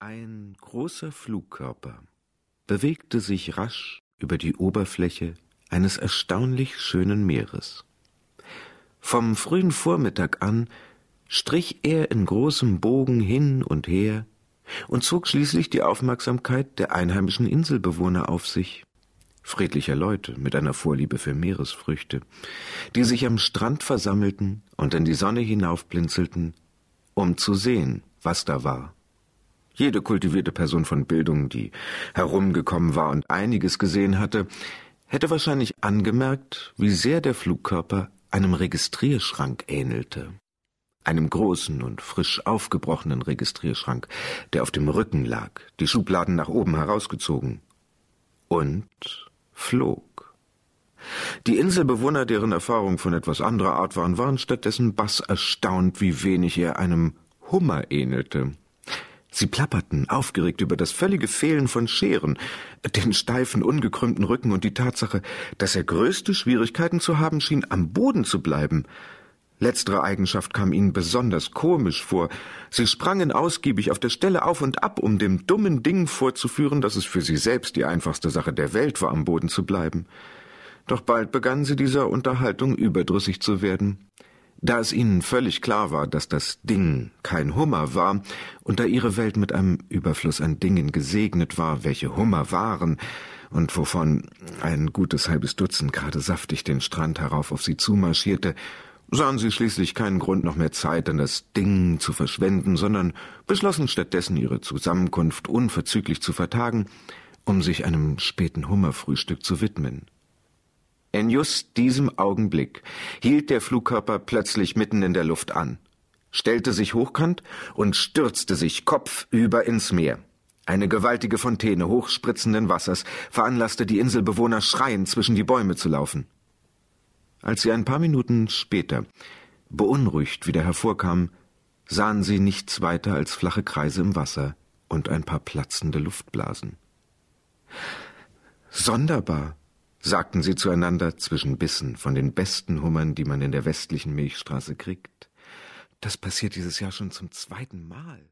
Ein großer Flugkörper bewegte sich rasch über die Oberfläche eines erstaunlich schönen Meeres. Vom frühen Vormittag an strich er in großem Bogen hin und her und zog schließlich die Aufmerksamkeit der einheimischen Inselbewohner auf sich, friedlicher Leute mit einer Vorliebe für Meeresfrüchte, die sich am Strand versammelten und in die Sonne hinaufblinzelten, um zu sehen, was da war. Jede kultivierte Person von Bildung, die herumgekommen war und einiges gesehen hatte, hätte wahrscheinlich angemerkt, wie sehr der Flugkörper einem Registrierschrank ähnelte. Einem großen und frisch aufgebrochenen Registrierschrank, der auf dem Rücken lag, die Schubladen nach oben herausgezogen. Und flog. Die Inselbewohner, deren Erfahrungen von etwas anderer Art waren, waren stattdessen bass erstaunt, wie wenig er einem Hummer ähnelte. Sie plapperten, aufgeregt über das völlige Fehlen von Scheren, den steifen, ungekrümmten Rücken und die Tatsache, dass er größte Schwierigkeiten zu haben schien, am Boden zu bleiben. Letztere Eigenschaft kam ihnen besonders komisch vor. Sie sprangen ausgiebig auf der Stelle auf und ab, um dem dummen Ding vorzuführen, dass es für sie selbst die einfachste Sache der Welt war, am Boden zu bleiben. Doch bald begannen sie dieser Unterhaltung überdrüssig zu werden. Da es ihnen völlig klar war, dass das Ding kein Hummer war, und da ihre Welt mit einem Überfluss an Dingen gesegnet war, welche Hummer waren, und wovon ein gutes halbes Dutzend gerade saftig den Strand herauf auf sie zumarschierte, sahen sie schließlich keinen Grund noch mehr Zeit, an das Ding zu verschwenden, sondern beschlossen stattdessen ihre Zusammenkunft unverzüglich zu vertagen, um sich einem späten Hummerfrühstück zu widmen. In just diesem Augenblick hielt der Flugkörper plötzlich mitten in der Luft an, stellte sich hochkant und stürzte sich kopfüber ins Meer. Eine gewaltige Fontäne hochspritzenden Wassers veranlasste die Inselbewohner schreiend zwischen die Bäume zu laufen. Als sie ein paar Minuten später beunruhigt wieder hervorkamen, sahen sie nichts weiter als flache Kreise im Wasser und ein paar platzende Luftblasen. Sonderbar, sagten sie zueinander zwischen Bissen von den besten Hummern, die man in der westlichen Milchstraße kriegt. Das passiert dieses Jahr schon zum zweiten Mal.